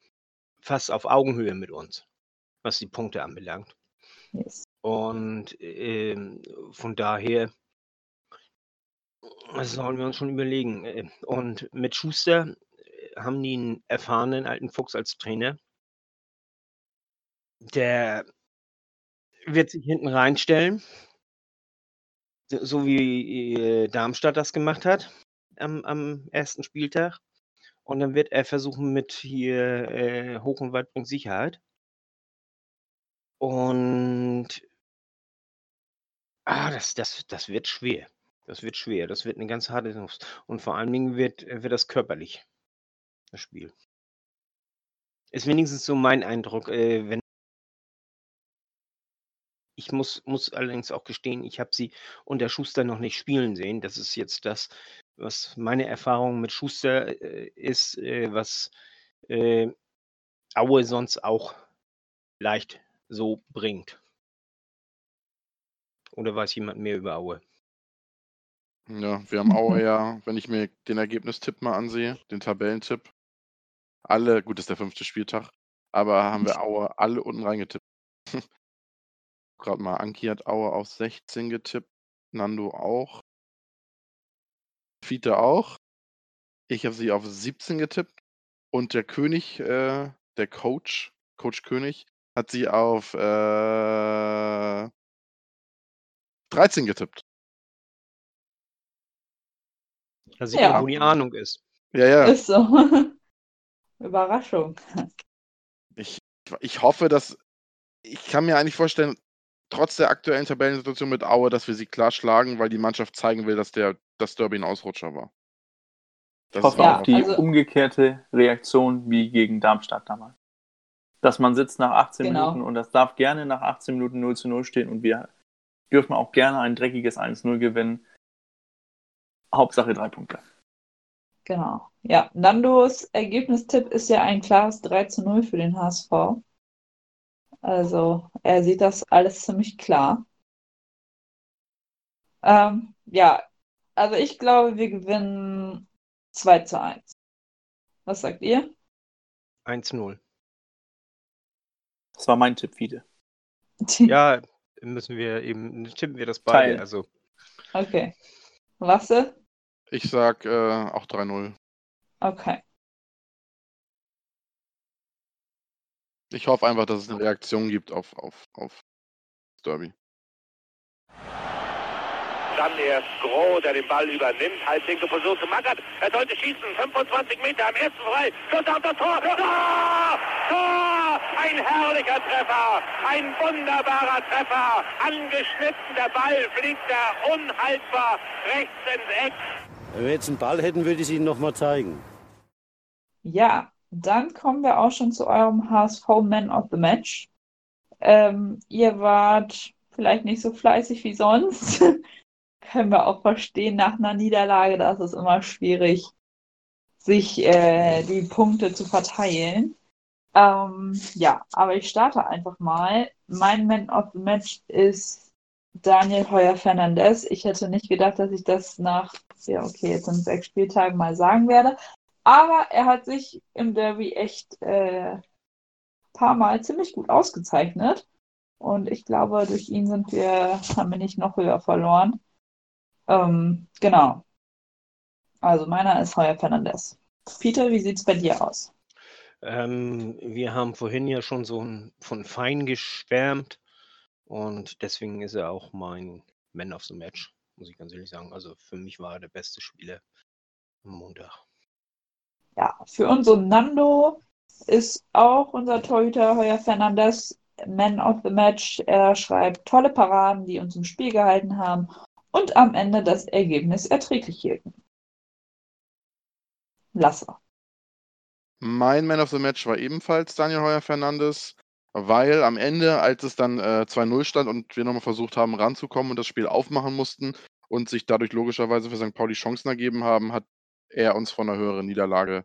S4: fast auf Augenhöhe mit uns, was die Punkte anbelangt.
S3: Yes.
S4: Und ähm, von daher das sollen wir uns schon überlegen. Äh, Und mit Schuster äh, haben die einen erfahrenen alten Fuchs als Trainer. Der wird sich hinten reinstellen, so wie äh, Darmstadt das gemacht hat am, am ersten Spieltag. Und dann wird er versuchen mit hier äh, Hoch und Weit bringt Sicherheit. Und ah, das, das, das wird schwer. Das wird schwer. Das wird eine ganz harte Nuss. Und vor allen Dingen wird, wird das körperlich, das Spiel. Ist wenigstens so mein Eindruck, äh, wenn ich muss, muss allerdings auch gestehen, ich habe sie unter Schuster noch nicht spielen sehen. Das ist jetzt das, was meine Erfahrung mit Schuster äh, ist, äh, was äh, Aue sonst auch leicht so bringt. Oder weiß jemand mehr über Aue?
S6: Ja, wir haben Aue ja, wenn ich mir den Ergebnistipp mal ansehe, den Tabellentipp, alle, gut, das ist der fünfte Spieltag, aber haben wir Aue alle unten reingetippt. Gerade mal, Anki hat Aue auf 16 getippt, Nando auch, Fiete auch. Ich habe sie auf 17 getippt und der König, äh, der Coach, Coach König, hat sie auf äh, 13 getippt.
S4: Da sieht
S3: Ja.
S4: man, wo die Ahnung ist.
S6: Ja, ja.
S3: Ist so. Überraschung.
S6: Ich, ich hoffe, dass ich kann mir eigentlich vorstellen, trotz der aktuellen Tabellensituation mit Aue, dass wir sie klar schlagen, weil die Mannschaft zeigen will, dass der das Derby ein Ausrutscher war.
S5: Ich hoffe auf die
S3: also-
S5: umgekehrte Reaktion wie gegen Darmstadt damals. Dass man sitzt nach 18
S3: Genau.
S5: Minuten und das darf gerne nach 18 Minuten 0 zu 0 stehen und wir dürfen auch gerne ein dreckiges 1-0 gewinnen. Hauptsache drei Punkte.
S3: Genau. Ja, Nandos Ergebnistipp ist ja ein klares 3 zu 0 für den HSV. Also, er sieht das alles ziemlich klar. Ähm, ja, also ich glaube, wir gewinnen 2 zu 1. Was sagt ihr?
S4: 1-0.
S5: Das war mein Tipp, Fiete.
S4: Ja, müssen wir eben, tippen wir das beide. Also
S3: Okay. Lasse?
S6: Ich sag äh, auch 3-0.
S3: Okay.
S6: Ich hoffe einfach, dass es eine Reaktion gibt auf, auf, auf Derby.
S1: Dann erst Groh, der den Ball übernimmt. Position zu Magath. Er sollte schießen. 25 Meter am ersten frei. Schuss auf das Tor. Tor! Tor! Ein herrlicher Treffer. Ein wunderbarer Treffer. Angeschnitten. Der Ball fliegt da unhaltbar rechts ins Eck.
S7: Wenn wir jetzt einen Ball hätten, würde ich es Ihnen nochmal zeigen.
S3: Ja, dann kommen wir auch schon zu eurem HSV Man of the Match. Ähm, ihr wart vielleicht nicht so fleißig wie sonst. Können wir auch verstehen, nach einer Niederlage, da ist es immer schwierig, sich äh, die Punkte zu verteilen. Ähm, ja, aber ich starte einfach mal. Mein Man of the Match ist Daniel Heuer Fernandez. Ich hätte nicht gedacht, dass ich das nach, ja, okay, jetzt sind sechs Spieltagen mal sagen werde. Aber er hat sich im Derby echt äh, paar Mal ziemlich gut ausgezeichnet. Und ich glaube, durch ihn sind wir, haben wir nicht noch höher verloren. Ähm, genau. Also meiner ist Heuer Fernandez. Peter, wie sieht's bei dir aus?
S4: ähm, wir haben vorhin ja schon so von Fein geschwärmt und deswegen ist er auch mein Man of the Match, muss ich ganz ehrlich sagen. Also für mich war er der beste Spieler am Montag.
S3: Ja, für unseren Nando ist auch unser Torhüter Heuer Fernandez Man of the Match. Er schreibt tolle Paraden, die uns im Spiel gehalten haben und am Ende das Ergebnis erträglich hielten. Lasse.
S6: Mein Man of the Match war ebenfalls Daniel Heuer Fernandes, weil am Ende, als es dann äh, 2-0 stand und wir nochmal versucht haben ranzukommen und das Spiel aufmachen mussten und sich dadurch logischerweise für St. Pauli Chancen ergeben haben, hat er uns von einer höheren Niederlage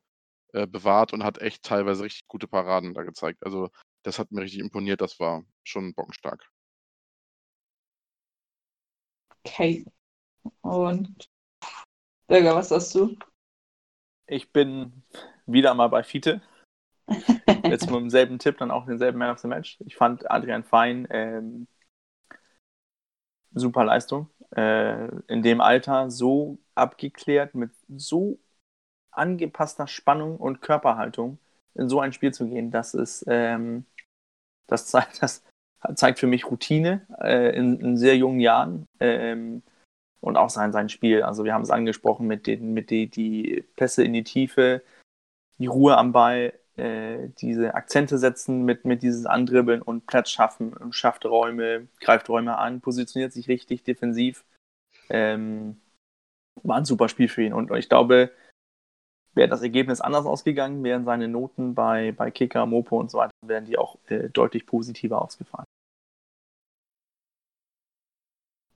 S6: äh, bewahrt und hat echt teilweise richtig gute Paraden da gezeigt. Also das hat mir richtig imponiert, das war schon bockenstark.
S3: Okay. Und Bürger, was sagst du?
S5: Ich bin wieder mal bei Fiete. Jetzt mit demselben Tipp, dann auch denselben Man of the Match. Ich fand Adrian Fein ähm, super Leistung. Äh, in dem Alter so abgeklärt, mit so angepasster Spannung und Körperhaltung in so ein Spiel zu gehen, das ist, ähm, das zeigt, das zeigt für mich Routine äh, in, in sehr jungen Jahren. Ähm, und auch sein, sein Spiel. Also wir haben es angesprochen mit den, mit die, die Pässe in die Tiefe, die Ruhe am Ball, äh, diese Akzente setzen mit, mit dieses Andribbeln und Platz schaffen und schafft Räume, greift Räume an, positioniert sich richtig defensiv. Ähm, war ein super Spiel für ihn. Und ich glaube, wäre das Ergebnis anders ausgegangen, wären seine Noten bei, bei Kicker, Mopo und so weiter, wären die auch äh, deutlich positiver ausgefallen.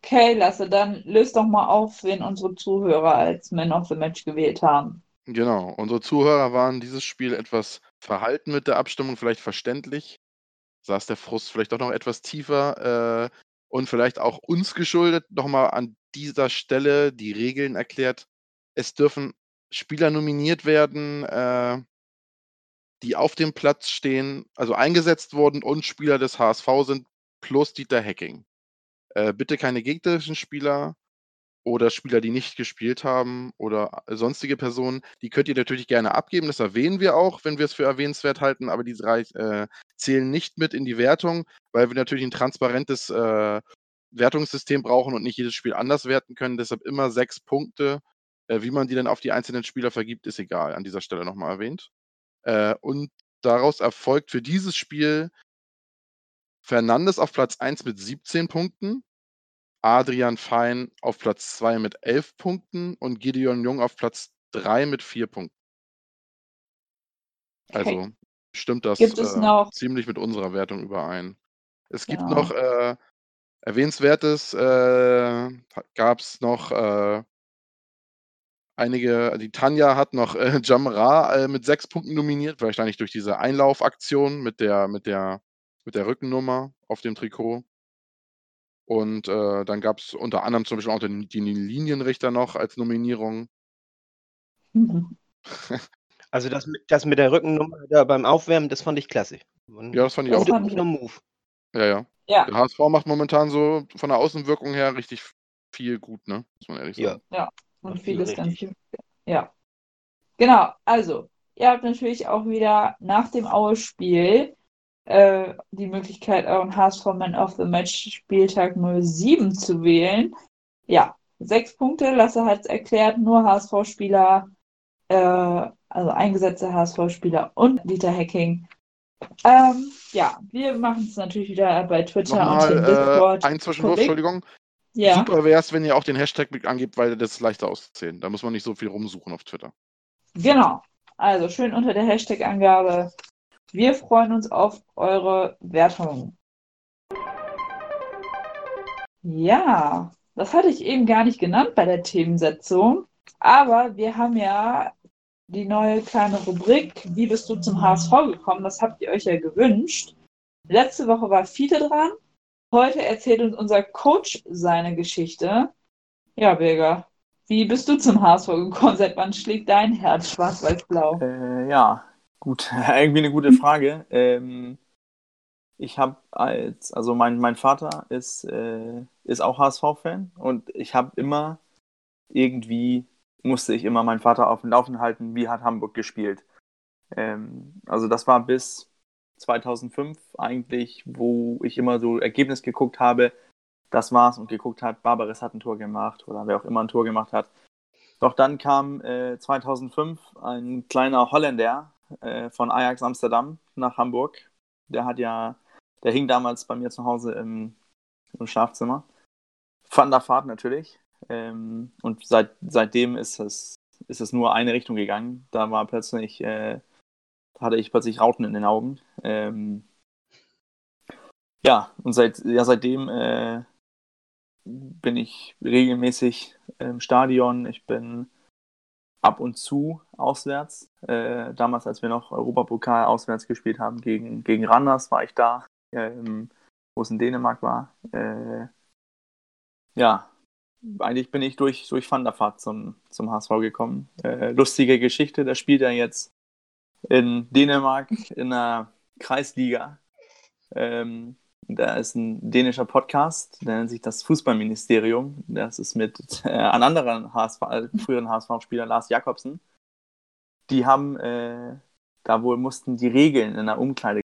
S3: Okay, Lasse, dann löst doch mal auf, wen unsere Zuhörer als Man of the Match gewählt haben.
S6: Genau, unsere Zuhörer waren dieses Spiel etwas verhalten mit der Abstimmung, vielleicht verständlich. Saß der Frust vielleicht auch noch etwas tiefer äh, und vielleicht auch uns geschuldet. Nochmal an dieser Stelle die Regeln erklärt. Es dürfen Spieler nominiert werden, äh, die auf dem Platz stehen, also eingesetzt wurden und Spieler des HSV sind, plus Dieter Hecking. Äh, bitte keine gegnerischen Spieler oder Spieler, die nicht gespielt haben oder sonstige Personen. Die könnt ihr natürlich gerne abgeben. Das erwähnen wir auch, wenn wir es für erwähnenswert halten, aber diese drei äh, zählen nicht mit in die Wertung, weil wir natürlich ein transparentes äh, Wertungssystem brauchen und nicht jedes Spiel anders werten können. Deshalb immer sechs Punkte. Äh, wie man die dann auf die einzelnen Spieler vergibt, ist egal. An dieser Stelle nochmal erwähnt. Äh, und daraus erfolgt für dieses Spiel Fernandes auf Platz 1 mit 17 Punkten, Adrian Fein auf Platz 2 mit 11 Punkten und Gideon Jung auf Platz 3 mit 4 Punkten.
S3: Okay.
S6: Also stimmt das äh,
S3: noch-
S6: ziemlich mit unserer Wertung überein. Es gibt
S3: Genau.
S6: noch äh, erwähnenswertes, äh, gab es noch äh, einige, die Tanja hat noch äh, Jamra äh, mit sechs Punkten nominiert, wahrscheinlich durch diese Einlaufaktion mit der, mit der, mit der Rückennummer auf dem Trikot. Und äh, dann gab es unter anderem zum Beispiel auch den, den Linienrichter noch als Nominierung.
S3: Mhm.
S4: Also das, mit- das mit der Rückennummer da beim Aufwärmen, das fand ich klasse. Und
S6: Ja, das fand ich
S3: Das
S6: auch.
S3: fand ich-
S4: guter Move.
S6: Ja, ja.
S3: Ja,
S6: Der HSV macht momentan so von der Außenwirkung her richtig viel gut, ne? Muss man ehrlich
S4: Ja.
S6: sagen.
S3: und
S4: Macht viel
S3: vieles ganz viel. Ja. Genau, also, ihr habt natürlich auch wieder nach dem Aue-Spiel äh, die Möglichkeit, euren HSV Man of the Match Spieltag 07 zu wählen. Ja, sechs Punkte, Lasse hat es erklärt, nur HSV-Spieler, äh, also eingesetzte HSV-Spieler und Dieter Hacking. Ähm, ja, wir machen es natürlich wieder bei Twitter und
S6: Nochmal
S3: dem
S6: äh,
S3: Discord.
S6: ein Zwischenwurf. Entschuldigung.
S3: Ja.
S6: Super wäre es, wenn ihr auch den Hashtag mit angebt, weil das ist leichter auszuzählen. Da muss man nicht so viel rumsuchen auf Twitter.
S3: Genau. Also schön unter der Hashtag-Angabe. Wir freuen uns auf eure Wertung. Ja, das hatte ich eben gar nicht genannt bei der Themensetzung. Aber wir haben ja die neue kleine Rubrik, wie bist du zum HSV gekommen? Das habt ihr euch ja gewünscht. Letzte Woche war Fiete dran. Heute erzählt uns unser Coach seine Geschichte. Ja, Birger, wie bist du zum HSV gekommen? Seit wann schlägt dein Herz schwarz-weiß-blau?
S5: Äh, ja, gut. Irgendwie eine gute Frage. Ähm, ich habe als, also mein, mein Vater ist, äh, ist auch HSV-Fan und ich habe immer irgendwie, musste ich immer meinen Vater auf dem Laufen halten, wie hat Hamburg gespielt. Ähm, also das war bis 2005 eigentlich, wo ich immer so Ergebnis geguckt habe, das war's und geguckt hat, Barbares hat ein Tor gemacht oder wer auch immer ein Tor gemacht hat. Doch dann kam äh, 2005 ein kleiner Holländer äh, von Ajax Amsterdam nach Hamburg. Der hat ja, der hing damals bei mir zu Hause im, im Schlafzimmer. Van der Vaart natürlich. Ähm, und seit, seitdem ist es, ist es nur eine Richtung gegangen. Da war plötzlich, äh, hatte ich plötzlich Rauten in den Augen. Ähm, ja, und seit, ja, seitdem äh, bin ich regelmäßig im Stadion. Ich bin ab und zu auswärts. Äh, damals, als wir noch Europapokal auswärts gespielt haben gegen, gegen Randers, war ich da, ähm, wo es in Dänemark war. Äh, ja, eigentlich bin ich durch, durch Van der Vaart zum, zum HSV gekommen. Äh, lustige Geschichte, da spielt er jetzt in Dänemark in der Kreisliga. Ähm, da ist ein dänischer Podcast, der nennt sich das Fußballministerium. Das ist mit äh, einem anderen HSV, äh, früheren HSV-Spieler Lars Jakobsen. Die haben, äh, da wohl mussten die Regeln in der Umkleide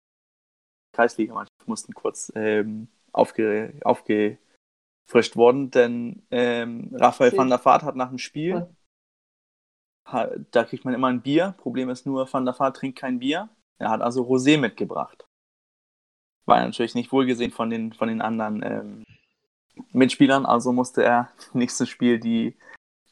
S5: Kreisliga-Mannschaft mussten kurz ähm, aufge, aufgefrischt worden, denn ähm, Raphael
S3: Shit.
S5: van der Vaart hat nach dem Spiel, ha, da kriegt man immer ein Bier. Problem ist nur, van der Vaart trinkt kein Bier. Er hat also Rosé mitgebracht. War natürlich nicht wohlgesehen von den, von den anderen ähm, Mitspielern, also musste er nächstes Spiel die,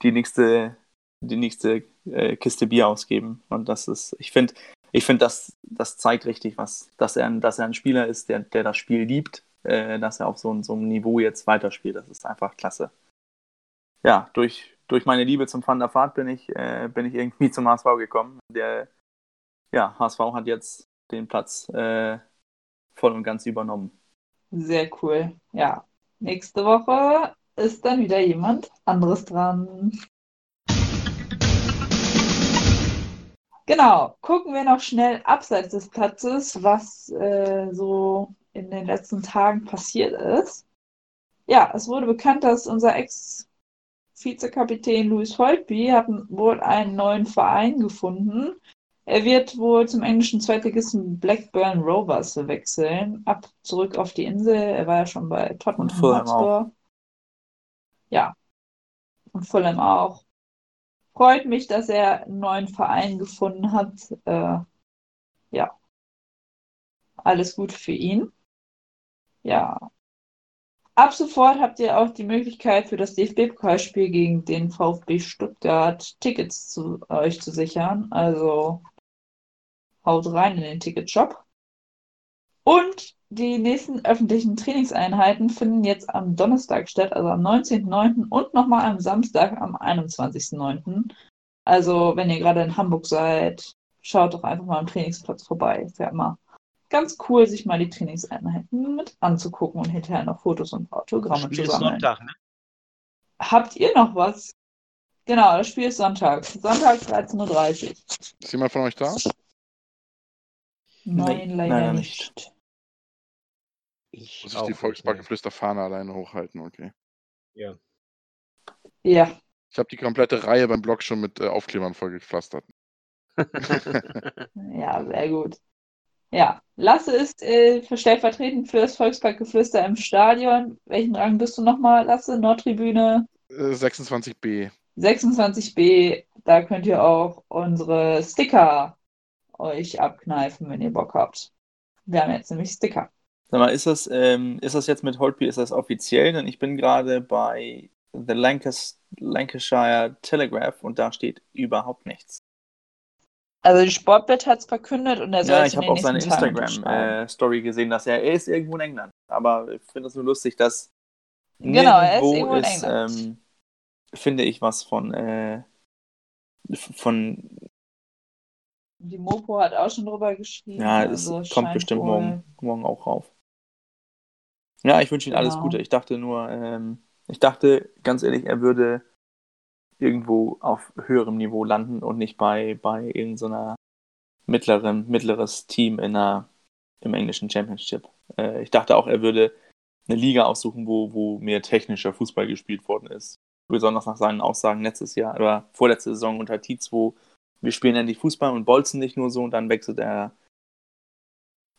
S5: die nächste, die nächste äh, Kiste Bier ausgeben. Und das ist, ich finde, ich finde, das, das zeigt richtig was, dass er, ein- dass er ein Spieler ist, der, der das Spiel liebt, äh, dass er auf so, so einem Niveau jetzt weiterspielt. Das ist einfach klasse. Ja, durch, durch meine Liebe zum Van der Vaart bin ich, äh, bin ich irgendwie zum HSV gekommen. Der ja, HSV hat jetzt den Platz äh, voll und ganz übernommen.
S3: Sehr cool. Ja. Nächste Woche ist dann wieder jemand anderes dran. Genau, gucken wir noch schnell abseits des Platzes, was äh, so in den letzten Tagen passiert ist. Ja, es wurde bekannt, dass unser Ex-Vizekapitän Louis Holtby hat wohl einen neuen Verein gefunden. Er wird wohl zum englischen Zweitligisten Blackburn Rovers wechseln, ab zurück auf die Insel. Er war ja schon bei Tottenham
S5: Und Fulham
S3: Hotspur. Ja, und Fulham auch. Freut mich, dass er einen neuen Verein gefunden hat. Äh, ja, alles gut für ihn. Ja. Ab sofort habt ihr auch die Möglichkeit für das DFB-Pokalspiel gegen den VfB Stuttgart Tickets zu euch zu sichern. Also haut rein in den Ticketshop. Und die nächsten öffentlichen Trainingseinheiten finden jetzt am Donnerstag statt, also am 19.09. und nochmal am Samstag am 21.09. Also, wenn ihr gerade in Hamburg seid, schaut doch einfach mal am Trainingsplatz vorbei. Ist ja immer ganz cool, sich mal die Trainingseinheiten mit anzugucken und hinterher noch Fotos und Autogramme
S4: Spiel
S3: zu
S4: ist
S3: sammeln.
S4: Sonntag, ne?
S3: Habt ihr noch was? Genau, das Spiel ist Sonntag. Sonntag 13.30 Uhr.
S6: Ist jemand von euch da?
S3: Nein,
S5: Nee,
S3: leider
S5: leider
S3: nicht.
S5: nicht.
S4: Ich
S6: Muss ich die
S4: nicht,
S6: Volksparkgeflüster-Fahne alleine hochhalten, okay.
S4: Ja.
S3: Ja,
S6: Ich habe die komplette Reihe beim Blog schon mit äh, Aufklebern vollgepflastert.
S3: ja, sehr gut. Ja, Lasse ist äh, stellvertretend für das Volksparkgeflüster im Stadion. Welchen Rang bist du nochmal, Lasse? Nordtribüne
S6: Äh, 26b.
S3: 26b. Da könnt ihr auch unsere Sticker euch abkneifen, wenn ihr Bock habt. Wir haben jetzt nämlich Sticker.
S5: Sag mal, ist das, ähm, ist das jetzt mit Holtby, ist das offiziell? Denn ich bin gerade bei The Lancas Lancashire Telegraph und da steht überhaupt nichts.
S3: Also die Sportbild hat es verkündet und er soll
S5: Ja, ich habe auch seine. Instagram-Story gesehen, dass er, er ist irgendwo in England. Aber ich finde das nur lustig, dass
S3: Genau, er ist irgendwo in
S5: ist,
S3: England.
S5: ähm, finde ich was von, äh, von,
S3: Die Mopo hat auch schon drüber geschrieben.
S5: ja, es
S3: also
S5: kommt bestimmt
S3: wohl-
S5: morgen, morgen auch rauf. Ja, ich wünsche ihm alles
S3: Genau.
S5: Gute. Ich dachte nur, ähm, ich dachte ganz ehrlich, er würde irgendwo auf höherem Niveau landen und nicht bei, bei irgendeiner mittleren, mittleres Team in einer, im englischen Championship. Äh, ich dachte auch, er würde eine Liga aussuchen, wo, wo mehr technischer Fußball gespielt worden ist. Besonders nach seinen Aussagen letztes Jahr oder vorletzte Saison unter Tietz, wo wir spielen endlich Fußball und bolzen nicht nur so und dann wechselt er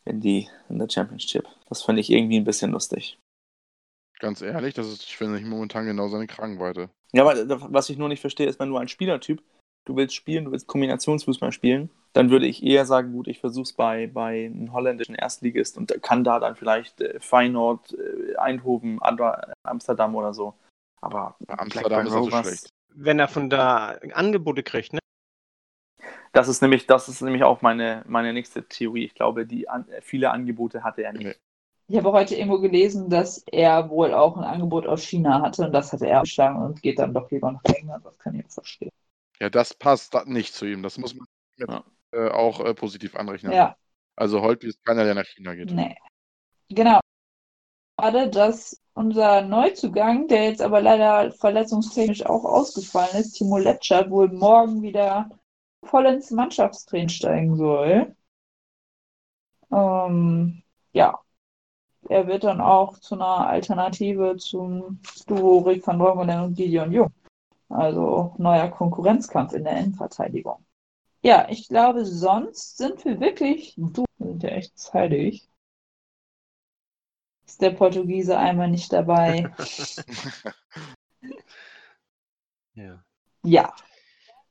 S5: in die in der Championship. Das fand ich irgendwie ein bisschen lustig.
S6: Ganz ehrlich, das ist, finde ich momentan genau seine Kragenweite.
S5: Ja, aber was ich nur nicht verstehe, ist, wenn du ein Spielertyp, du willst spielen, du willst Kombinationsfußball spielen, dann würde ich eher sagen, gut, ich versuch's bei, bei einem holländischen Erstligist und kann da dann vielleicht äh, Feyenoord, äh, Eindhoven, Adwa- Amsterdam oder so. Aber
S6: Amsterdam ist er so schlecht.
S4: Wenn er von da Angebote kriegt, ne?
S5: Das ist nämlich, das ist nämlich auch meine, meine nächste Theorie. Ich glaube, die an, äh, viele Angebote hatte er nicht.
S3: Ich habe heute irgendwo gelesen, dass er wohl auch ein Angebot aus China hatte und das hatte er abgeschlagen und geht dann doch lieber nach England. Das kann ich verstehen.
S6: Ja, das passt nicht zu ihm. Das muss man
S5: Ja.
S6: äh, auch äh, positiv anrechnen.
S3: Ja,
S6: Also Holtby ist keiner, der nach China geht.
S3: nee. Genau. Gerade, dass unser Neuzugang, der jetzt aber leider verletzungstechnisch auch ausgefallen ist, Timo Letschert, wohl morgen wieder voll ins Mannschaftstraining steigen soll. Ähm, ja. Er wird dann auch zu einer Alternative zum Duo Rick van Drongelen und Gideon Jung. Also neuer Konkurrenzkampf in der Innenverteidigung. Ja, ich glaube, sonst sind wir wirklich, du, wir sind ja echt zeitig. Ist der Portugiese einmal nicht dabei?
S4: Ja.
S3: Ja.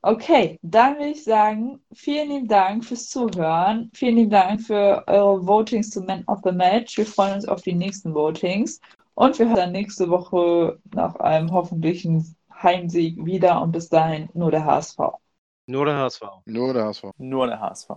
S3: Okay, dann würde ich sagen, vielen lieben Dank fürs Zuhören. Vielen lieben Dank für eure Votings zum Man of the Match. Wir freuen uns auf die nächsten Votings. Und wir hören dann nächste Woche nach einem hoffentlichen Heimsieg wieder. Und bis dahin nur der HSV.
S4: Nur der HSV.
S6: Nur der HSV.
S5: Nur der HSV.